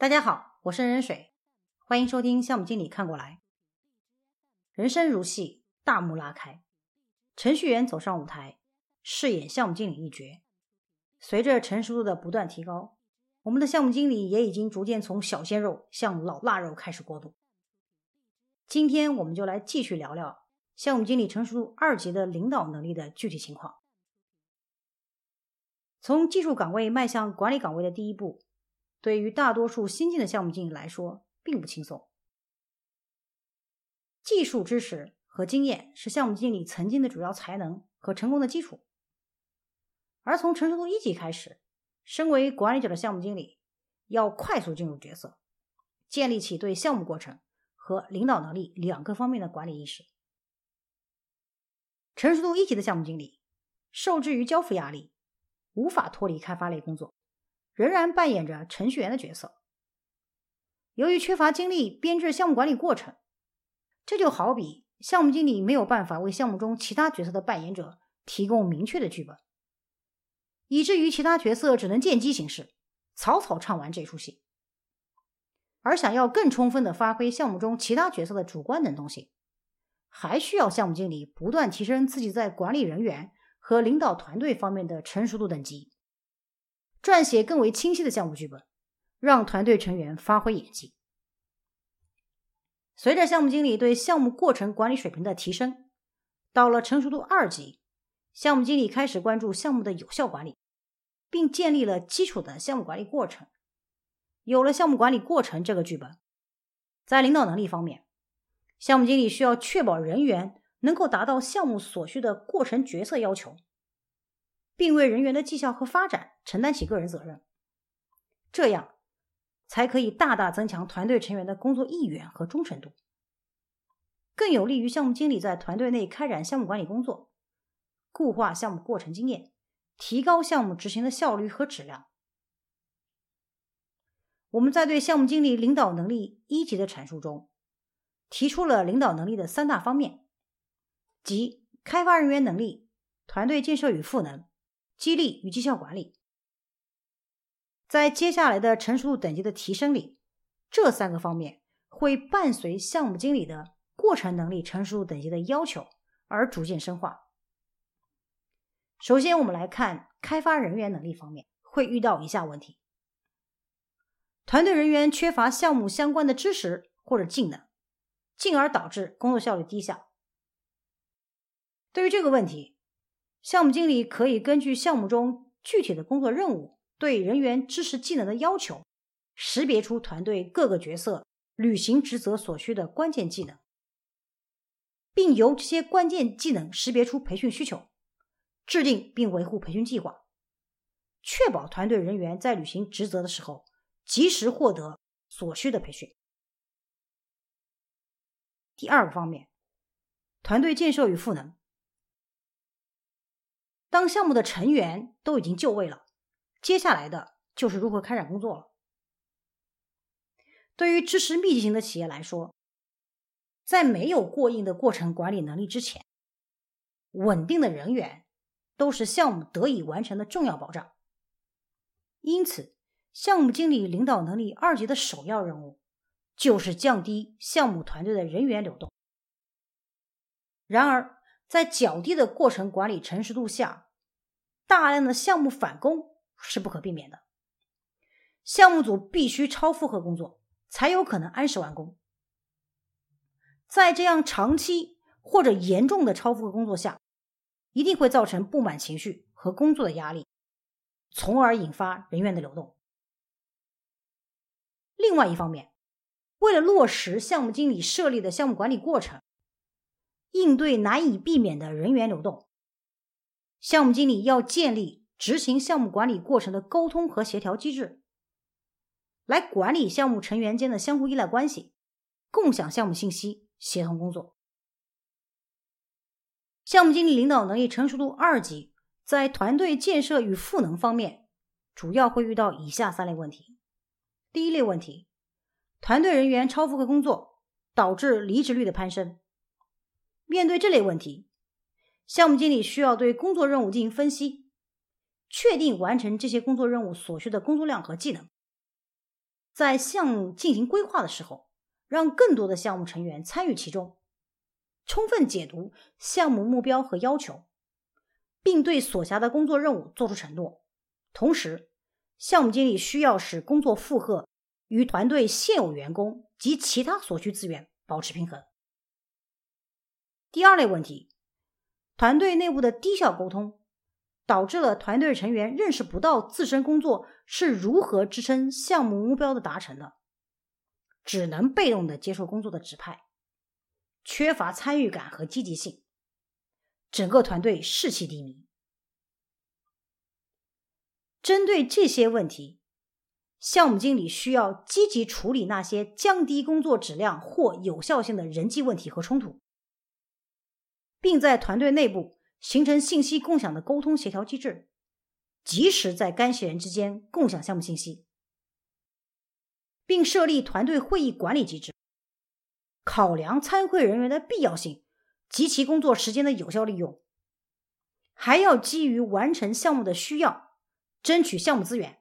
大家好，我是任水，欢迎收听项目经理看过来。人生如戏，大幕拉开，程序员走上舞台，饰演项目经理一角。随着成熟度的不断提高，我们的项目经理也已经逐渐从小鲜肉向老腊肉开始过渡。今天我们就来继续聊聊项目经理成熟度二级的领导能力的具体情况。从技术岗位迈向管理岗位的第一步。对于大多数新进的项目经理来说，并不轻松。技术知识和经验是项目经理曾经的主要才能和成功的基础。而从成熟度一级开始，身为管理者的项目经理要快速进入角色，建立起对项目过程和领导能力两个方面的管理意识。成熟度一级的项目经理受制于交付压力，无法脱离开发类工作。仍然扮演着程序员的角色。由于缺乏精力编制项目管理过程，这就好比项目经理没有办法为项目中其他角色的扮演者提供明确的剧本，以至于其他角色只能见机行事，草草唱完这出戏。而想要更充分的发挥项目中其他角色的主观能动性，还需要项目经理不断提升自己在管理人员和领导团队方面的成熟度等级。撰写更为清晰的项目剧本，让团队成员发挥演技。随着项目经理对项目过程管理水平的提升，到了成熟度二级，项目经理开始关注项目的有效管理，并建立了基础的项目管理过程。有了项目管理过程这个剧本，在领导能力方面，项目经理需要确保人员能够达到项目所需的过程决策要求。并为人员的绩效和发展承担起个人责任，这样才可以大大增强团队成员的工作意愿和忠诚度，更有利于项目经理在团队内开展项目管理工作，固化项目过程经验，提高项目执行的效率和质量。我们在对项目经理领导能力一级的阐述中，提出了领导能力的三大方面，即开发人员能力、团队建设与赋能。激励与绩效管理，在接下来的成熟度等级的提升里，这三个方面会伴随项目经理的过程能力成熟度等级的要求而逐渐深化。首先，我们来看开发人员能力方面，会遇到以下问题：团队人员缺乏项目相关的知识或者技能，进而导致工作效率低下。对于这个问题，项目经理可以根据项目中具体的工作任务对人员知识技能的要求，识别出团队各个角色履行职责所需的关键技能，并由这些关键技能识别出培训需求，制定并维护培训计划，确保团队人员在履行职责的时候及时获得所需的培训。第二个方面，团队建设与赋能。当项目的成员都已经就位了，接下来的就是如何开展工作了。对于知识密集型的企业来说，在没有过硬的过程管理能力之前，稳定的人员都是项目得以完成的重要保障。因此，项目经理领导能力二级的首要任务就是降低项目团队的人员流动。然而，在较低的过程管理成熟度下，大量的项目返工是不可避免的。项目组必须超负荷工作，才有可能按时完工。在这样长期或者严重的超负荷工作下，一定会造成不满情绪和工作的压力，从而引发人员的流动。另外一方面，为了落实项目经理设立的项目管理过程。应对难以避免的人员流动，项目经理要建立执行项目管理过程的沟通和协调机制，来管理项目成员间的相互依赖关系，共享项目信息，协同工作。项目经理领导能力成熟度二级，在团队建设与赋能方面，主要会遇到以下三类问题。第一类问题，团队人员超负荷工作，导致离职率的攀升。面对这类问题，项目经理需要对工作任务进行分析，确定完成这些工作任务所需的工作量和技能，在项目进行规划的时候，让更多的项目成员参与其中，充分解读项目目标和要求，并对所辖的工作任务作出承诺。同时，项目经理需要使工作负荷与团队现有员工及其他所需资源保持平衡。第二类问题，团队内部的低效沟通。导致了团队成员认识不到自身工作是如何支撑项目目标的达成的，只能被动的接受工作的指派，缺乏参与感和积极性，整个团队士气低迷。针对这些问题，项目经理需要积极处理那些降低工作质量或有效性的人际问题和冲突，并在团队内部。形成信息共享的沟通协调机制，及时在干系人之间共享项目信息，并设立团队会议管理机制，考量参会人员的必要性及其工作时间的有效利用。还要基于完成项目的需要，争取项目资源，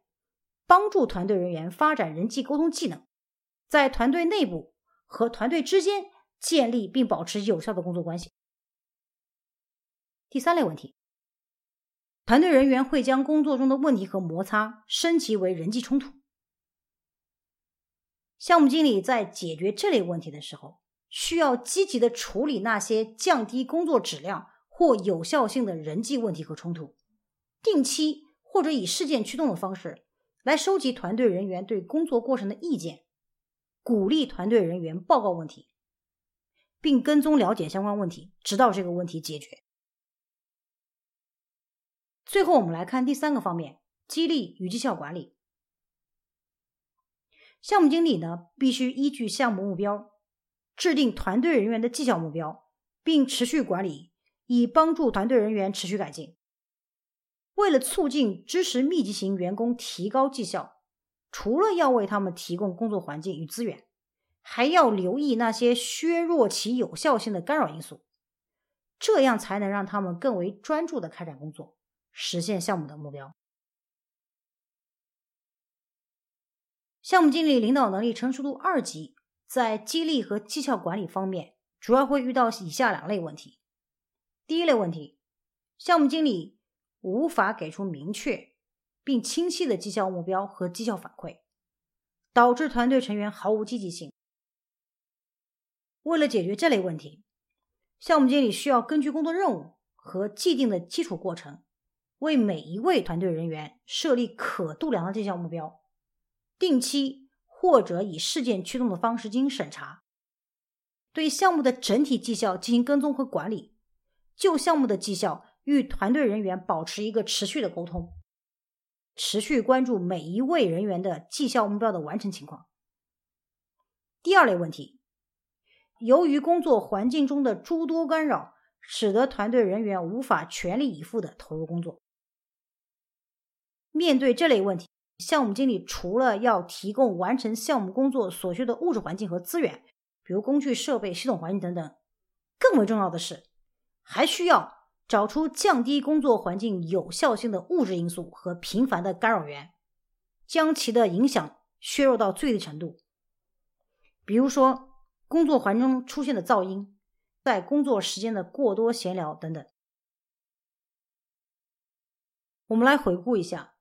帮助团队人员发展人际沟通技能，在团队内部和团队之间建立并保持有效的工作关系。第三类问题，团队人员会将工作中的问题和摩擦升级为人际冲突。项目经理在解决这类问题的时候，需要积极的处理那些降低工作质量或有效性的人际问题和冲突，定期或者以事件驱动的方式来收集团队人员对工作过程的意见，鼓励团队人员报告问题，并跟踪了解相关问题，直到这个问题解决。最后，我们来看第三个方面：激励与绩效管理。项目经理呢，必须依据项目目标，制定团队人员的绩效目标，并持续管理，以帮助团队人员持续改进。为了促进知识密集型员工提高绩效，除了要为他们提供工作环境与资源，还要留意那些削弱其有效性的干扰因素，这样才能让他们更为专注的开展工作。实现项目的目标。项目经理领导能力成熟度二级，在激励和绩效管理方面，主要会遇到以下两类问题。第一类问题，项目经理无法给出明确并清晰的绩效目标和绩效反馈，导致团队成员毫无积极性。为了解决这类问题，项目经理需要根据工作任务和既定的基础过程。为每一位团队人员设立可度量的绩效目标，定期或者以事件驱动的方式进行审查，对项目的整体绩效进行跟踪和管理，就项目的绩效与团队人员保持一个持续的沟通，持续关注每一位人员的绩效目标的完成情况。第二类问题，由于工作环境中的诸多干扰，使得团队人员无法全力以赴的投入工作。面对这类问题，项目经理除了要提供完成项目工作所需的物质环境和资源，比如工具设备、系统环境等等，更为重要的是，还需要找出降低工作环境有效性的物质因素和频繁的干扰源，将其的影响削弱到最低程度。比如说，工作环境中出现的噪音，在工作时间的过多闲聊等等。我们来回顾一下。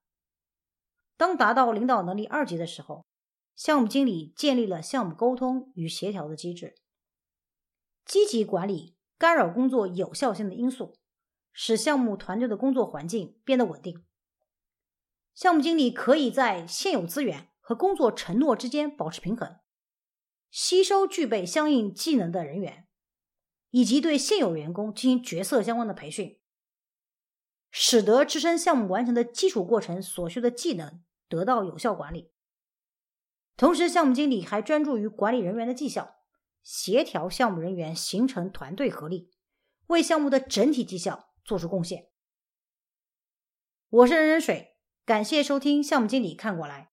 当达到领导能力二级的时候，项目经理建立了项目沟通与协调的机制，积极管理干扰工作有效性的因素，使项目团队的工作环境变得稳定。项目经理可以在现有资源和工作承诺之间保持平衡，吸收具备相应技能的人员，以及对现有员工进行角色相关的培训，使得支撑项目完成的基础过程所需的技能。得到有效管理，同时项目经理还专注于管理人员的绩效，协调项目人员形成团队合力，为项目的整体绩效做出贡献。我是任人水，感谢收听项目经理看过来。